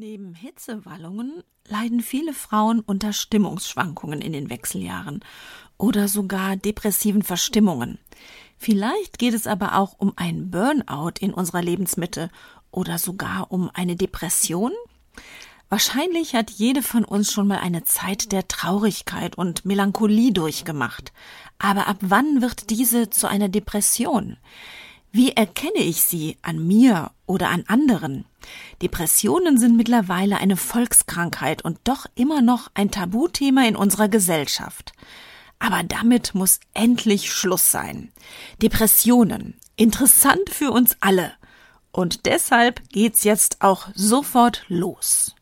Neben Hitzewallungen leiden viele Frauen unter Stimmungsschwankungen in den Wechseljahren oder sogar depressiven Verstimmungen. Vielleicht geht es aber auch um ein Burnout in unserer Lebensmitte oder sogar um eine Depression. Wahrscheinlich hat jede von uns schon mal eine Zeit der Traurigkeit und Melancholie durchgemacht. Aber ab wann wird diese zu einer Depression? Wie erkenne ich sie an mir oder an anderen? Depressionen sind mittlerweile eine Volkskrankheit und doch immer noch ein Tabuthema in unserer Gesellschaft. Aber damit muss endlich Schluss sein. Depressionen, interessant für uns alle. Und deshalb geht's jetzt auch sofort los.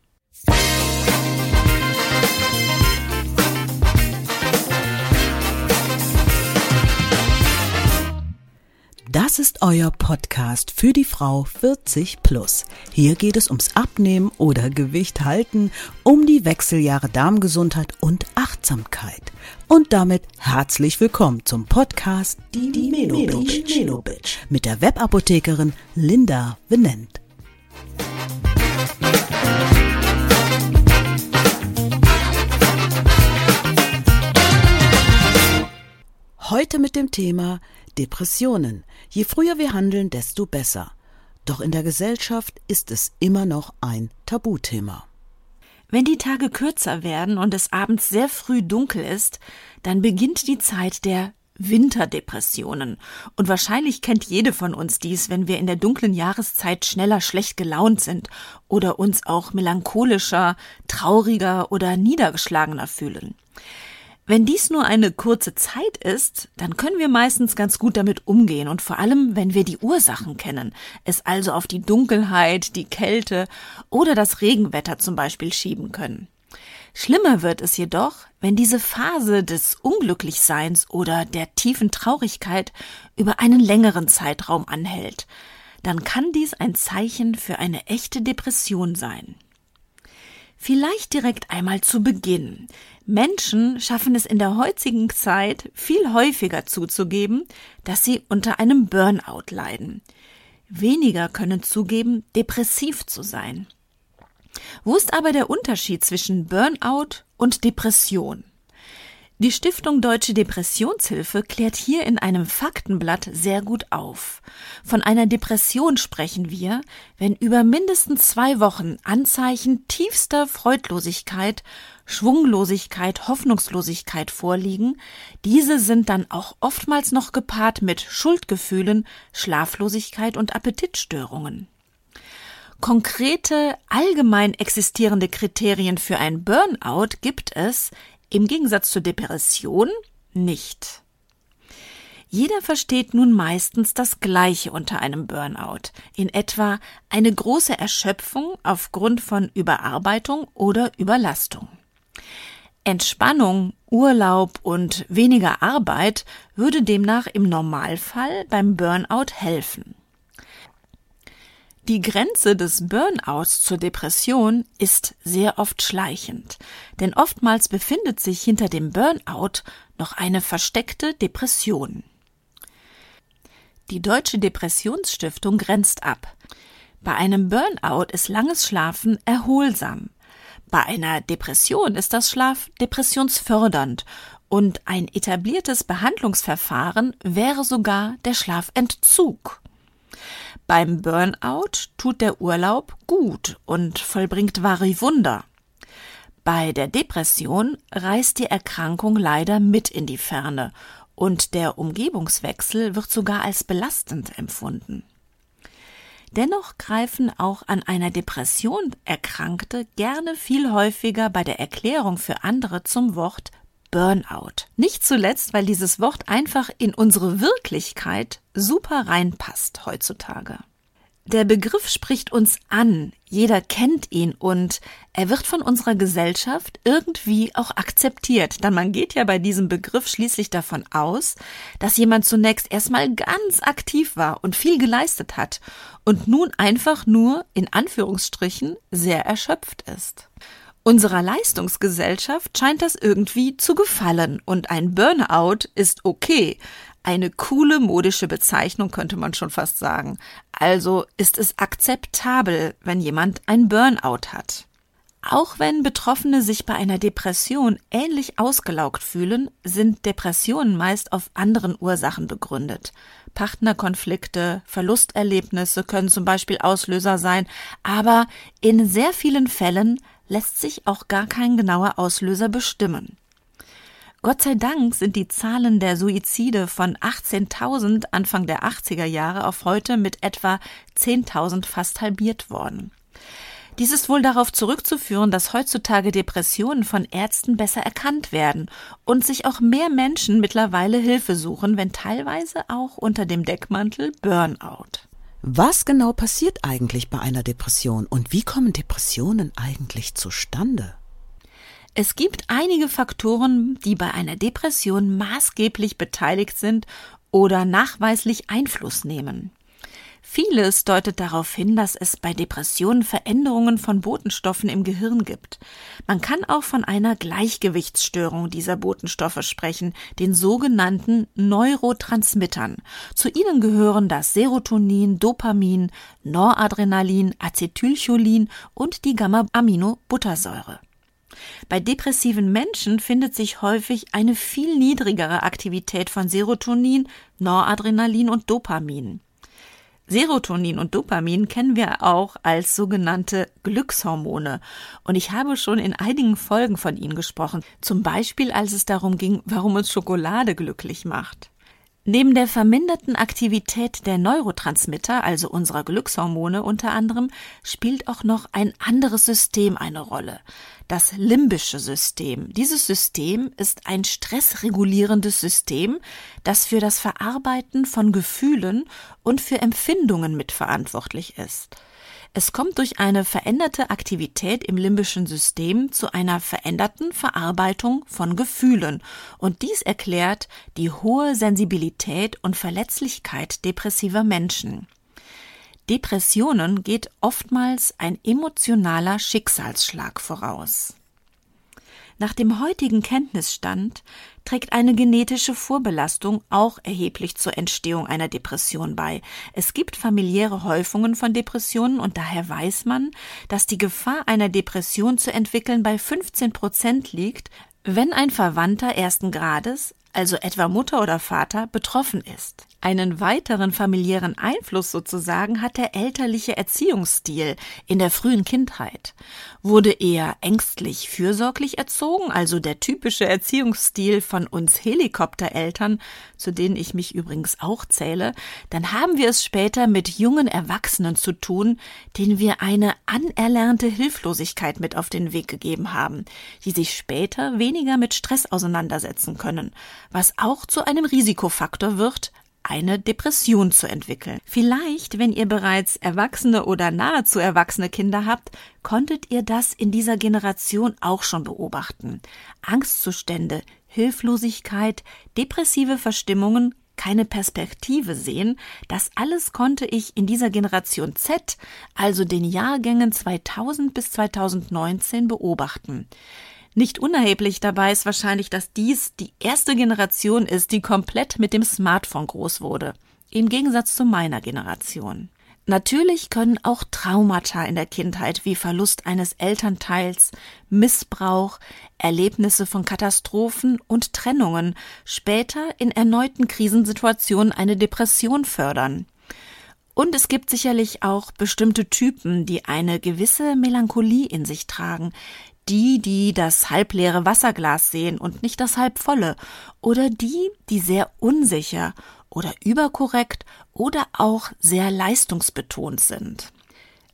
Das ist euer Podcast für die Frau 40 plus. Hier geht es ums Abnehmen oder Gewicht halten, um die Wechseljahre Darmgesundheit und Achtsamkeit. Und damit herzlich willkommen zum Podcast Die, die Melo-Bitch mit der Webapothekerin Linda Venent. Heute mit dem Thema Depressionen. Je früher wir handeln, desto besser. Doch in der Gesellschaft ist es immer noch ein Tabuthema. Wenn die Tage kürzer werden und es abends sehr früh dunkel ist, dann beginnt die Zeit der Winterdepressionen. Und wahrscheinlich kennt jede von uns dies, wenn wir in der dunklen Jahreszeit schneller schlecht gelaunt sind oder uns auch melancholischer, trauriger oder niedergeschlagener fühlen. Wenn dies nur eine kurze Zeit ist, dann können wir meistens ganz gut damit umgehen und vor allem, wenn wir die Ursachen kennen, es also auf die Dunkelheit, die Kälte oder das Regenwetter zum Beispiel schieben können. Schlimmer wird es jedoch, wenn diese Phase des Unglücklichseins oder der tiefen Traurigkeit über einen längeren Zeitraum anhält. Dann kann dies ein Zeichen für eine echte Depression sein. Vielleicht direkt einmal zu Beginn. Menschen schaffen es in der heutigen Zeit viel häufiger zuzugeben, dass sie unter einem Burnout leiden. Weniger können zugeben, depressiv zu sein. Wo ist aber der Unterschied zwischen Burnout und Depression? Die Stiftung Deutsche Depressionshilfe klärt hier in einem Faktenblatt sehr gut auf. Von einer Depression sprechen wir, wenn über mindestens zwei Wochen Anzeichen tiefster Freudlosigkeit, Schwunglosigkeit, Hoffnungslosigkeit vorliegen. Diese sind dann auch oftmals noch gepaart mit Schuldgefühlen, Schlaflosigkeit und Appetitstörungen. Konkrete, allgemein existierende Kriterien für ein Burnout gibt es im Gegensatz zur Depression nicht. Jeder versteht nun meistens das Gleiche unter einem Burnout, in etwa eine große Erschöpfung aufgrund von Überarbeitung oder Überlastung. Entspannung, Urlaub und weniger Arbeit würde demnach im Normalfall beim Burnout helfen. Die Grenze des Burnouts zur Depression ist sehr oft schleichend, denn oftmals befindet sich hinter dem Burnout noch eine versteckte Depression. Die Deutsche Depressionsstiftung grenzt ab. Bei einem Burnout ist langes Schlafen erholsam. Bei einer Depression ist das Schlaf depressionsfördernd und ein etabliertes Behandlungsverfahren wäre sogar der Schlafentzug. Beim Burnout tut der Urlaub gut und vollbringt wahre Wunder. Bei der Depression reißt die Erkrankung leider mit in die Ferne und der Umgebungswechsel wird sogar als belastend empfunden. Dennoch greifen auch an einer Depression Erkrankte gerne viel häufiger bei der Erklärung für andere zum Wort Burnout. Nicht zuletzt, weil dieses Wort einfach in unsere Wirklichkeit super reinpasst heutzutage. Der Begriff spricht uns an, jeder kennt ihn und er wird von unserer Gesellschaft irgendwie auch akzeptiert, denn man geht ja bei diesem Begriff schließlich davon aus, dass jemand zunächst erstmal ganz aktiv war und viel geleistet hat und nun einfach nur in Anführungsstrichen sehr erschöpft ist. Unserer Leistungsgesellschaft scheint das irgendwie zu gefallen und ein Burnout ist okay, Eine coole modische Bezeichnung könnte man schon fast sagen. Also ist es akzeptabel, wenn jemand ein Burnout hat. Auch wenn Betroffene sich bei einer Depression ähnlich ausgelaugt fühlen, sind Depressionen meist auf anderen Ursachen begründet. Partnerkonflikte, Verlusterlebnisse können zum Beispiel Auslöser sein, aber in sehr vielen Fällen lässt sich auch gar kein genauer Auslöser bestimmen. Gott sei Dank sind die Zahlen der Suizide von 18.000 Anfang der 80er Jahre auf heute mit etwa 10.000 fast halbiert worden. Dies ist wohl darauf zurückzuführen, dass heutzutage Depressionen von Ärzten besser erkannt werden und sich auch mehr Menschen mittlerweile Hilfe suchen, wenn teilweise auch unter dem Deckmantel Burnout. Was genau passiert eigentlich bei einer Depression und wie kommen Depressionen eigentlich zustande? Es gibt einige Faktoren, die bei einer Depression maßgeblich beteiligt sind oder nachweislich Einfluss nehmen. Vieles deutet darauf hin, dass es bei Depressionen Veränderungen von Botenstoffen im Gehirn gibt. Man kann auch von einer Gleichgewichtsstörung dieser Botenstoffe sprechen, den sogenannten Neurotransmittern. Zu ihnen gehören das Serotonin, Dopamin, Noradrenalin, Acetylcholin und die Gamma-Aminobuttersäure. Bei depressiven Menschen findet sich häufig eine viel niedrigere Aktivität von Serotonin, Noradrenalin und Dopamin. Serotonin und Dopamin kennen wir auch als sogenannte Glückshormone. Und ich habe schon in einigen Folgen von ihnen gesprochen. Zum Beispiel, als es darum ging, warum uns Schokolade glücklich macht. Neben der verminderten Aktivität der Neurotransmitter, also unserer Glückshormone unter anderem, spielt auch noch ein anderes System eine Rolle. Das limbische System. Dieses System ist ein stressregulierendes System, das für das Verarbeiten von Gefühlen und für Empfindungen mitverantwortlich ist. Es kommt durch eine veränderte Aktivität im limbischen System zu einer veränderten Verarbeitung von Gefühlen und dies erklärt die hohe Sensibilität und Verletzlichkeit depressiver Menschen. Depressionen geht oftmals ein emotionaler Schicksalsschlag voraus. Nach dem heutigen Kenntnisstand trägt eine genetische Vorbelastung auch erheblich zur Entstehung einer Depression bei. Es gibt familiäre Häufungen von Depressionen und daher weiß man, dass die Gefahr einer Depression zu entwickeln bei 15 Prozent liegt, wenn ein Verwandter ersten Grades, also etwa Mutter oder Vater, betroffen ist. Einen weiteren familiären Einfluss sozusagen hat der elterliche Erziehungsstil in der frühen Kindheit. Wurde er ängstlich fürsorglich erzogen, also der typische Erziehungsstil von uns Helikoptereltern, zu denen ich mich übrigens auch zähle, dann haben wir es später mit jungen Erwachsenen zu tun, denen wir eine anerlernte Hilflosigkeit mit auf den Weg gegeben haben, die sich später weniger mit Stress auseinandersetzen können, was auch zu einem Risikofaktor wird, eine Depression zu entwickeln. Vielleicht, wenn ihr bereits erwachsene oder nahezu erwachsene Kinder habt, konntet ihr das in dieser Generation auch schon beobachten. Angstzustände, Hilflosigkeit, depressive Verstimmungen, keine Perspektive sehen, das alles konnte ich in dieser Generation Z, also den Jahrgängen 2000 bis 2019 beobachten. Nicht unerheblich dabei ist wahrscheinlich, dass dies die erste Generation ist, die komplett mit dem Smartphone groß wurde. Im Gegensatz zu meiner Generation. Natürlich können auch Traumata in der Kindheit wie Verlust eines Elternteils, Missbrauch, Erlebnisse von Katastrophen und Trennungen später in erneuten Krisensituationen eine Depression fördern. Und es gibt sicherlich auch bestimmte Typen, die eine gewisse Melancholie in sich tragen, die, die das halbleere Wasserglas sehen und nicht das halbvolle, oder die, die sehr unsicher oder überkorrekt oder auch sehr leistungsbetont sind.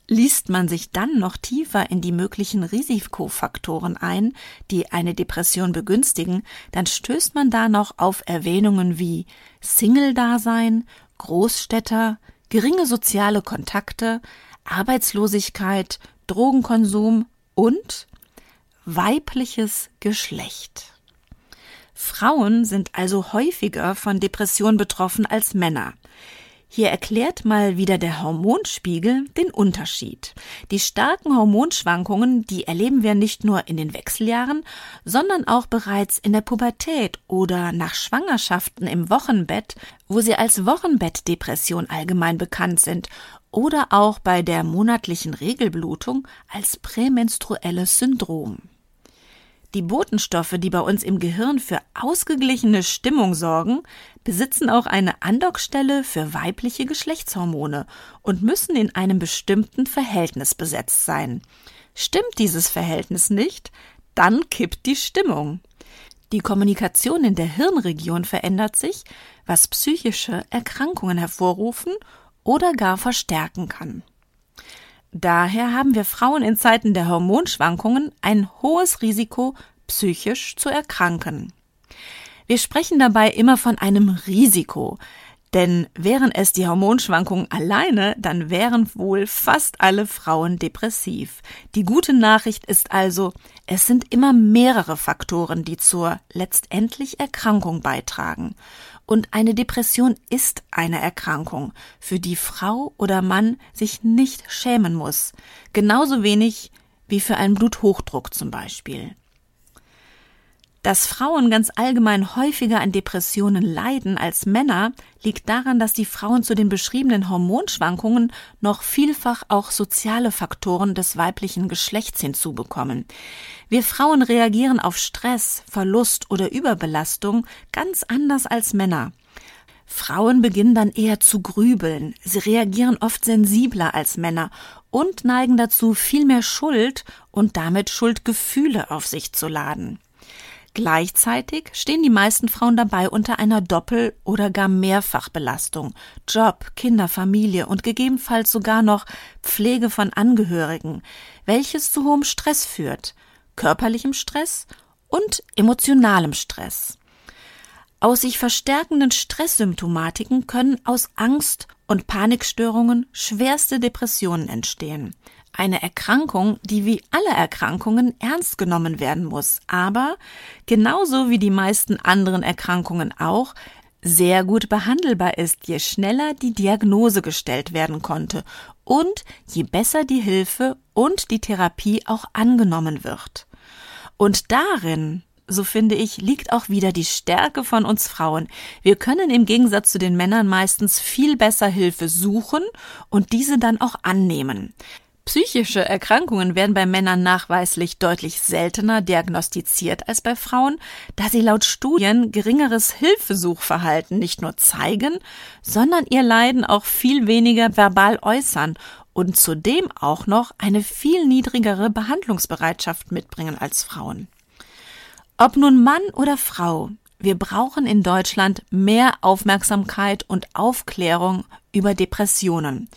Liest man sich dann noch tiefer in die möglichen Risikofaktoren ein, die eine Depression begünstigen, dann stößt man da noch auf Erwähnungen wie Single-Dasein, Großstädter, geringe soziale Kontakte, Arbeitslosigkeit, Drogenkonsum und weibliches Geschlecht. Frauen sind also häufiger von Depressionen betroffen als Männer. Hier erklärt mal wieder der Hormonspiegel den Unterschied. Die starken Hormonschwankungen, die erleben wir nicht nur in den Wechseljahren, sondern auch bereits in der Pubertät oder nach Schwangerschaften im Wochenbett, wo sie als Wochenbettdepression allgemein bekannt sind, oder auch bei der monatlichen Regelblutung als prämenstruelles Syndrom. Die Botenstoffe, die bei uns im Gehirn für ausgeglichene Stimmung sorgen, besitzen auch eine Andockstelle für weibliche Geschlechtshormone und müssen in einem bestimmten Verhältnis besetzt sein. Stimmt dieses Verhältnis nicht, dann kippt die Stimmung. Die Kommunikation in der Hirnregion verändert sich, was psychische Erkrankungen hervorrufen oder gar verstärken kann. Daher haben wir Frauen in Zeiten der Hormonschwankungen ein hohes Risiko, psychisch zu erkranken. Wir sprechen dabei immer von einem Risiko, denn wären es die Hormonschwankungen alleine, dann wären wohl fast alle Frauen depressiv. Die gute Nachricht ist also, es sind immer mehrere Faktoren, die zur letztendlich Erkrankung beitragen. Und eine Depression ist eine Erkrankung, für die Frau oder Mann sich nicht schämen muss. Genauso wenig wie für einen Bluthochdruck zum Beispiel. Dass Frauen ganz allgemein häufiger an Depressionen leiden als Männer, liegt daran, dass die Frauen zu den beschriebenen Hormonschwankungen noch vielfach auch soziale Faktoren des weiblichen Geschlechts hinzubekommen. Wir Frauen reagieren auf Stress, Verlust oder Überbelastung ganz anders als Männer. Frauen beginnen dann eher zu grübeln, sie reagieren oft sensibler als Männer und neigen dazu, viel mehr Schuld und damit Schuldgefühle auf sich zu laden. Gleichzeitig stehen die meisten Frauen dabei unter einer Doppel- oder gar Mehrfachbelastung. Job, Kinder, Familie und gegebenenfalls sogar noch Pflege von Angehörigen, welches zu hohem Stress führt, körperlichem Stress und emotionalem Stress. Aus sich verstärkenden Stresssymptomatiken können aus Angst und Panikstörungen schwerste Depressionen entstehen. Eine Erkrankung, die wie alle Erkrankungen ernst genommen werden muss, aber genauso wie die meisten anderen Erkrankungen auch sehr gut behandelbar ist, je schneller die Diagnose gestellt werden konnte und je besser die Hilfe und die Therapie auch angenommen wird. Und darin so finde ich, liegt auch wieder die Stärke von uns Frauen. Wir können im Gegensatz zu den Männern meistens viel besser Hilfe suchen und diese dann auch annehmen. Psychische Erkrankungen werden bei Männern nachweislich deutlich seltener diagnostiziert als bei Frauen, da sie laut Studien geringeres Hilfesuchverhalten nicht nur zeigen, sondern ihr Leiden auch viel weniger verbal äußern und zudem auch noch eine viel niedrigere Behandlungsbereitschaft mitbringen als Frauen. Ob nun Mann oder Frau, wir brauchen in Deutschland mehr Aufmerksamkeit und Aufklärung über Depressionen.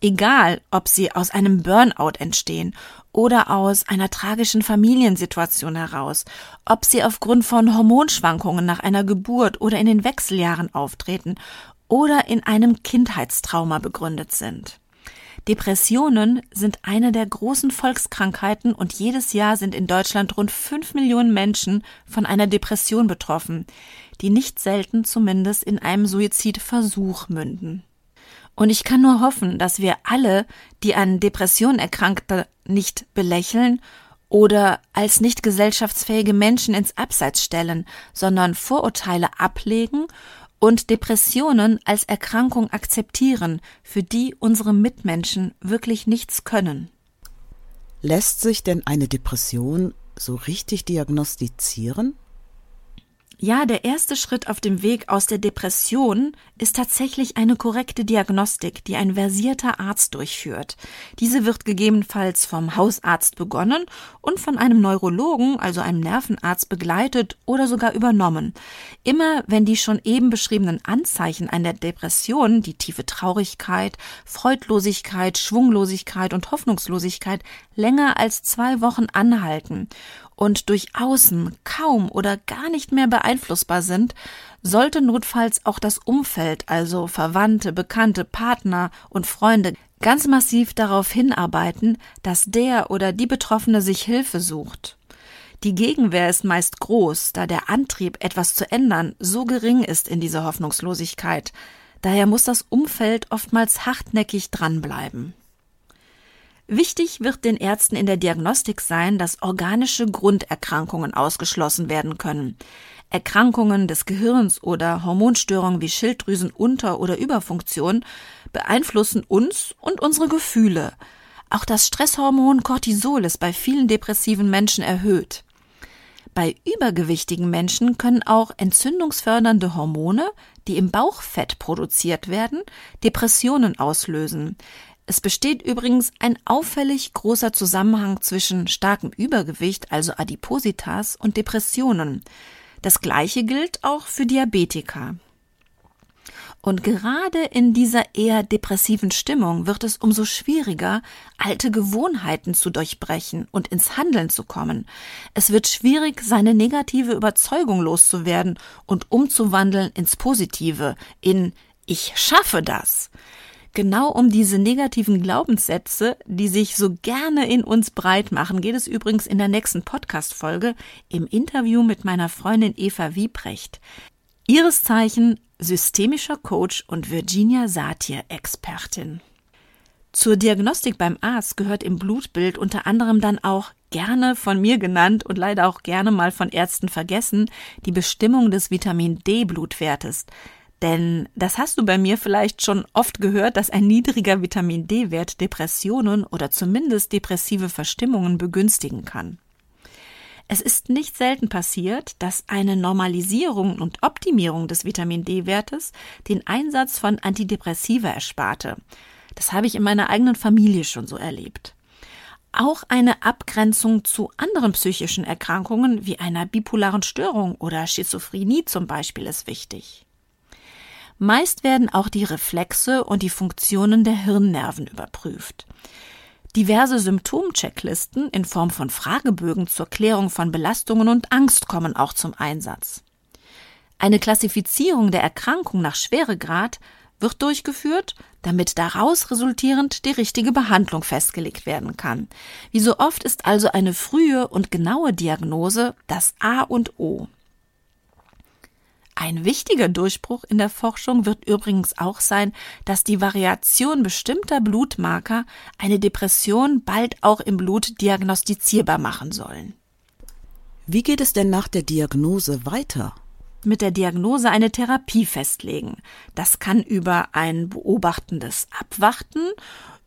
Egal, ob sie aus einem Burnout entstehen oder aus einer tragischen Familiensituation heraus, ob sie aufgrund von Hormonschwankungen nach einer Geburt oder in den Wechseljahren auftreten oder in einem Kindheitstrauma begründet sind. Depressionen sind eine der großen Volkskrankheiten und jedes Jahr sind in Deutschland rund fünf Millionen Menschen von einer Depression betroffen, die nicht selten zumindest in einem Suizidversuch münden. Und ich kann nur hoffen, dass wir alle, die an Depressionen erkrankte, nicht belächeln oder als nicht gesellschaftsfähige Menschen ins Abseits stellen, sondern Vorurteile ablegen und Depressionen als Erkrankung akzeptieren, für die unsere Mitmenschen wirklich nichts können. Lässt sich denn eine Depression so richtig diagnostizieren? Ja, der erste Schritt auf dem Weg aus der Depression ist tatsächlich eine korrekte Diagnostik, die ein versierter Arzt durchführt. Diese wird gegebenenfalls vom Hausarzt begonnen und von einem Neurologen, also einem Nervenarzt, begleitet oder sogar übernommen. Immer wenn die schon eben beschriebenen Anzeichen einer Depression, die tiefe Traurigkeit, Freudlosigkeit, Schwunglosigkeit und Hoffnungslosigkeit länger als zwei Wochen anhalten und durch Außen kaum oder gar nicht mehr beeinflussbar sind, sollte notfalls auch das Umfeld, also Verwandte, Bekannte, Partner und Freunde, ganz massiv darauf hinarbeiten, dass der oder die Betroffene sich Hilfe sucht. Die Gegenwehr ist meist groß, da der Antrieb, etwas zu ändern, so gering ist in dieser Hoffnungslosigkeit. Daher muss das Umfeld oftmals hartnäckig dranbleiben. Wichtig wird den Ärzten in der Diagnostik sein, dass organische Grunderkrankungen ausgeschlossen werden können. Erkrankungen des Gehirns oder Hormonstörungen wie Schilddrüsenunter- oder Überfunktion beeinflussen uns und unsere Gefühle. Auch das Stresshormon Cortisol ist bei vielen depressiven Menschen erhöht. Bei übergewichtigen Menschen können auch entzündungsfördernde Hormone, die im Bauchfett produziert werden, Depressionen auslösen. Es besteht übrigens ein auffällig großer Zusammenhang zwischen starkem Übergewicht, also Adipositas, und Depressionen. Das gleiche gilt auch für Diabetiker. Und gerade in dieser eher depressiven Stimmung wird es umso schwieriger, alte Gewohnheiten zu durchbrechen und ins Handeln zu kommen. Es wird schwierig, seine negative Überzeugung loszuwerden und umzuwandeln ins Positive, in Ich schaffe das. Genau um diese negativen Glaubenssätze, die sich so gerne in uns breit machen, geht es übrigens in der nächsten Podcast-Folge im Interview mit meiner Freundin Eva Wiebrecht. Ihres Zeichen systemischer Coach und Virginia Satir-Expertin. Zur Diagnostik beim Arzt gehört im Blutbild unter anderem dann auch gerne von mir genannt und leider auch gerne mal von Ärzten vergessen, die Bestimmung des Vitamin D-Blutwertes. Denn das hast du bei mir vielleicht schon oft gehört, dass ein niedriger Vitamin D-Wert Depressionen oder zumindest depressive Verstimmungen begünstigen kann. Es ist nicht selten passiert, dass eine Normalisierung und Optimierung des Vitamin D-Wertes den Einsatz von Antidepressiva ersparte. Das habe ich in meiner eigenen Familie schon so erlebt. Auch eine Abgrenzung zu anderen psychischen Erkrankungen wie einer bipolaren Störung oder Schizophrenie zum Beispiel ist wichtig. Meist werden auch die Reflexe und die Funktionen der Hirnnerven überprüft. Diverse Symptomchecklisten in Form von Fragebögen zur Klärung von Belastungen und Angst kommen auch zum Einsatz. Eine Klassifizierung der Erkrankung nach Schweregrad wird durchgeführt, damit daraus resultierend die richtige Behandlung festgelegt werden kann. Wie so oft ist also eine frühe und genaue Diagnose das A und O. Ein wichtiger Durchbruch in der Forschung wird übrigens auch sein, dass die Variation bestimmter Blutmarker eine Depression bald auch im Blut diagnostizierbar machen sollen. Wie geht es denn nach der Diagnose weiter? Mit der Diagnose eine Therapie festlegen. Das kann über ein beobachtendes Abwarten,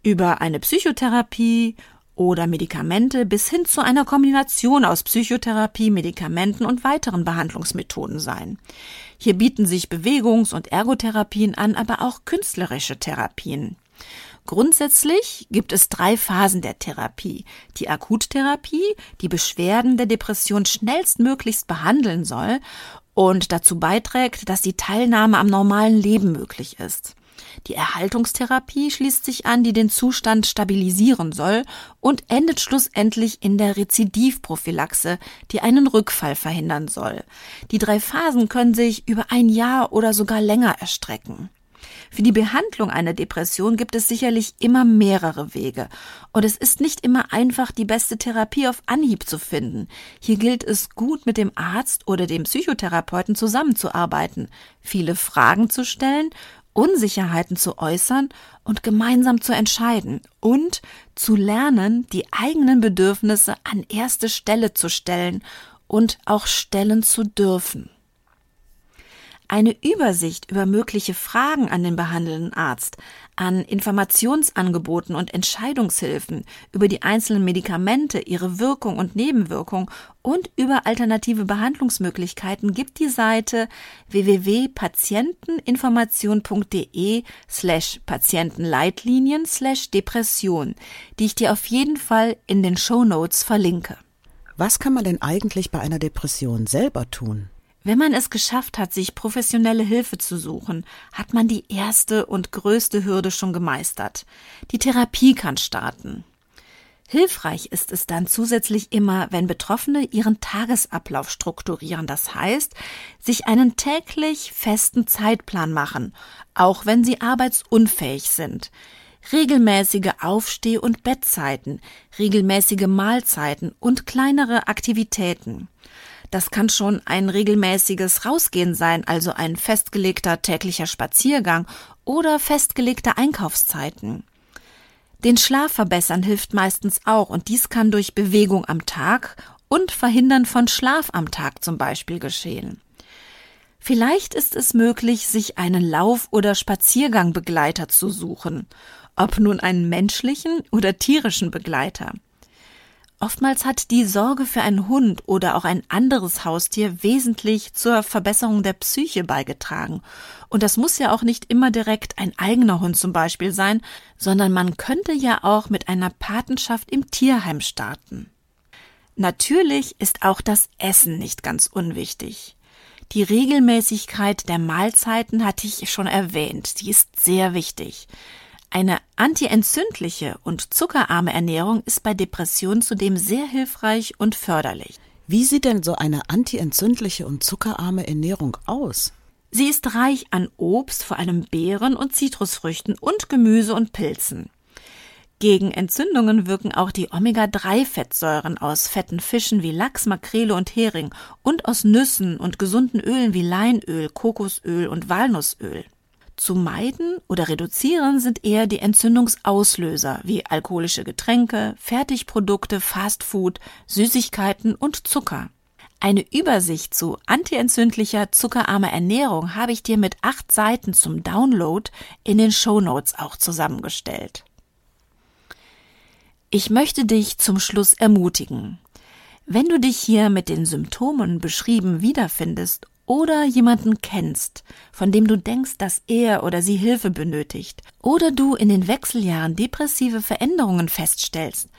über eine Psychotherapie oder Medikamente bis hin zu einer Kombination aus Psychotherapie, Medikamenten und weiteren Behandlungsmethoden sein. Hier bieten sich Bewegungs- und Ergotherapien an, aber auch künstlerische Therapien. Grundsätzlich gibt es drei Phasen der Therapie. Die Akuttherapie, die Beschwerden der Depression schnellstmöglichst behandeln soll und dazu beiträgt, dass die Teilnahme am normalen Leben möglich ist. Die Erhaltungstherapie schließt sich an, die den Zustand stabilisieren soll und endet schlussendlich in der Rezidivprophylaxe, die einen Rückfall verhindern soll. Die drei Phasen können sich über ein Jahr oder sogar länger erstrecken. Für die Behandlung einer Depression gibt es sicherlich immer mehrere Wege. Und es ist nicht immer einfach, die beste Therapie auf Anhieb zu finden. Hier gilt es gut, mit dem Arzt oder dem Psychotherapeuten zusammenzuarbeiten, viele Fragen zu stellen Unsicherheiten zu äußern und gemeinsam zu entscheiden und zu lernen, die eigenen Bedürfnisse an erste Stelle zu stellen und auch stellen zu dürfen. Eine Übersicht über mögliche Fragen an den behandelnden Arzt, an Informationsangeboten und Entscheidungshilfen über die einzelnen Medikamente, ihre Wirkung und Nebenwirkung und über alternative Behandlungsmöglichkeiten gibt die Seite www.patienteninformation.de slash Patientenleitlinien slash Depression, die ich dir auf jeden Fall in den Show Notes verlinke. Was kann man denn eigentlich bei einer Depression selber tun? Wenn man es geschafft hat, sich professionelle Hilfe zu suchen, hat man die erste und größte Hürde schon gemeistert. Die Therapie kann starten. Hilfreich ist es dann zusätzlich immer, wenn Betroffene ihren Tagesablauf strukturieren, das heißt, sich einen täglich festen Zeitplan machen, auch wenn sie arbeitsunfähig sind. Regelmäßige Aufsteh- und Bettzeiten, regelmäßige Mahlzeiten und kleinere Aktivitäten. Das kann schon ein regelmäßiges Rausgehen sein, also ein festgelegter täglicher Spaziergang oder festgelegte Einkaufszeiten. Den Schlaf verbessern hilft meistens auch und dies kann durch Bewegung am Tag und Verhindern von Schlaf am Tag zum Beispiel geschehen. Vielleicht ist es möglich, sich einen Lauf- oder Spaziergangbegleiter zu suchen, ob nun einen menschlichen oder tierischen Begleiter. Oftmals hat die Sorge für einen Hund oder auch ein anderes Haustier wesentlich zur Verbesserung der Psyche beigetragen. Und das muss ja auch nicht immer direkt ein eigener Hund zum Beispiel sein, sondern man könnte ja auch mit einer Patenschaft im Tierheim starten. Natürlich ist auch das Essen nicht ganz unwichtig. Die Regelmäßigkeit der Mahlzeiten hatte ich schon erwähnt, die ist sehr wichtig. Eine antientzündliche und zuckerarme Ernährung ist bei Depressionen zudem sehr hilfreich und förderlich. Wie sieht denn so eine antientzündliche und zuckerarme Ernährung aus? Sie ist reich an Obst, vor allem Beeren und Zitrusfrüchten und Gemüse und Pilzen. Gegen Entzündungen wirken auch die Omega-3-Fettsäuren aus fetten Fischen wie Lachs, Makrele und Hering und aus Nüssen und gesunden Ölen wie Leinöl, Kokosöl und Walnussöl. Zu meiden oder reduzieren sind eher die Entzündungsauslöser wie alkoholische Getränke, Fertigprodukte, Fastfood, Süßigkeiten und Zucker. Eine Übersicht zu antientzündlicher, zuckerarmer Ernährung habe ich dir mit acht Seiten zum Download in den Show Notes auch zusammengestellt. Ich möchte dich zum Schluss ermutigen. Wenn du dich hier mit den Symptomen beschrieben wiederfindest oder jemanden kennst, von dem du denkst, dass er oder sie Hilfe benötigt, oder du in den Wechseljahren depressive Veränderungen feststellst,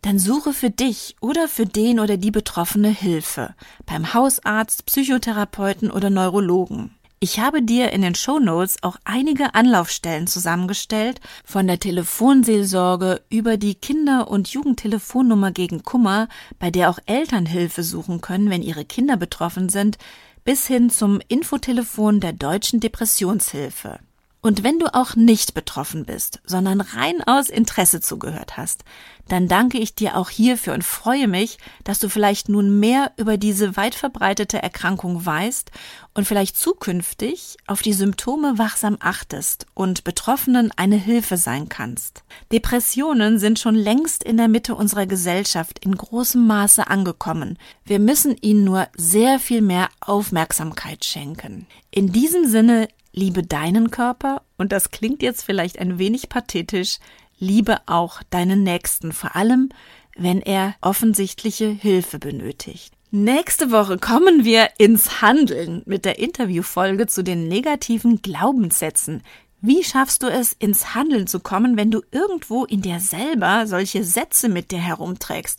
dann suche für dich oder für den oder die Betroffene Hilfe beim Hausarzt, Psychotherapeuten oder Neurologen. Ich habe dir in den Show Notes auch einige Anlaufstellen zusammengestellt, von der Telefonseelsorge über die Kinder- und Jugendtelefonnummer gegen Kummer, bei der auch Eltern Hilfe suchen können, wenn ihre Kinder betroffen sind, bis hin zum Infotelefon der Deutschen Depressionshilfe. Und wenn du auch nicht betroffen bist, sondern rein aus Interesse zugehört hast, dann danke ich dir auch hierfür und freue mich, dass du vielleicht nun mehr über diese weit verbreitete Erkrankung weißt und vielleicht zukünftig auf die Symptome wachsam achtest und Betroffenen eine Hilfe sein kannst. Depressionen sind schon längst in der Mitte unserer Gesellschaft in großem Maße angekommen. Wir müssen ihnen nur sehr viel mehr Aufmerksamkeit schenken. In diesem Sinne Liebe deinen Körper und das klingt jetzt vielleicht ein wenig pathetisch, liebe auch deinen Nächsten, vor allem wenn er offensichtliche Hilfe benötigt. Nächste Woche kommen wir ins Handeln mit der Interviewfolge zu den negativen Glaubenssätzen. Wie schaffst du es, ins Handeln zu kommen, wenn du irgendwo in dir selber solche Sätze mit dir herumträgst?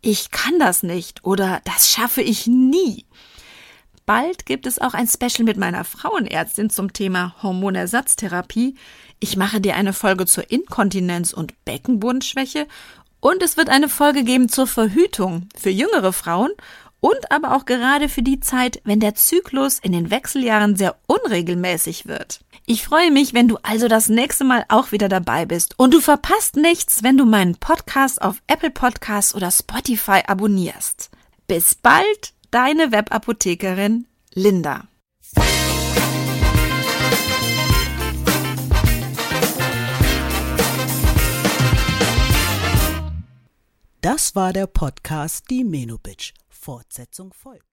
Ich kann das nicht oder das schaffe ich nie. Bald gibt es auch ein Special mit meiner Frauenärztin zum Thema Hormonersatztherapie. Ich mache dir eine Folge zur Inkontinenz und Beckenbodenschwäche und es wird eine Folge geben zur Verhütung für jüngere Frauen und aber auch gerade für die Zeit, wenn der Zyklus in den Wechseljahren sehr unregelmäßig wird. Ich freue mich, wenn du also das nächste Mal auch wieder dabei bist und du verpasst nichts, wenn du meinen Podcast auf Apple Podcasts oder Spotify abonnierst. Bis bald! Deine Webapothekerin Linda. Das war der Podcast Die Menobitch. Fortsetzung folgt.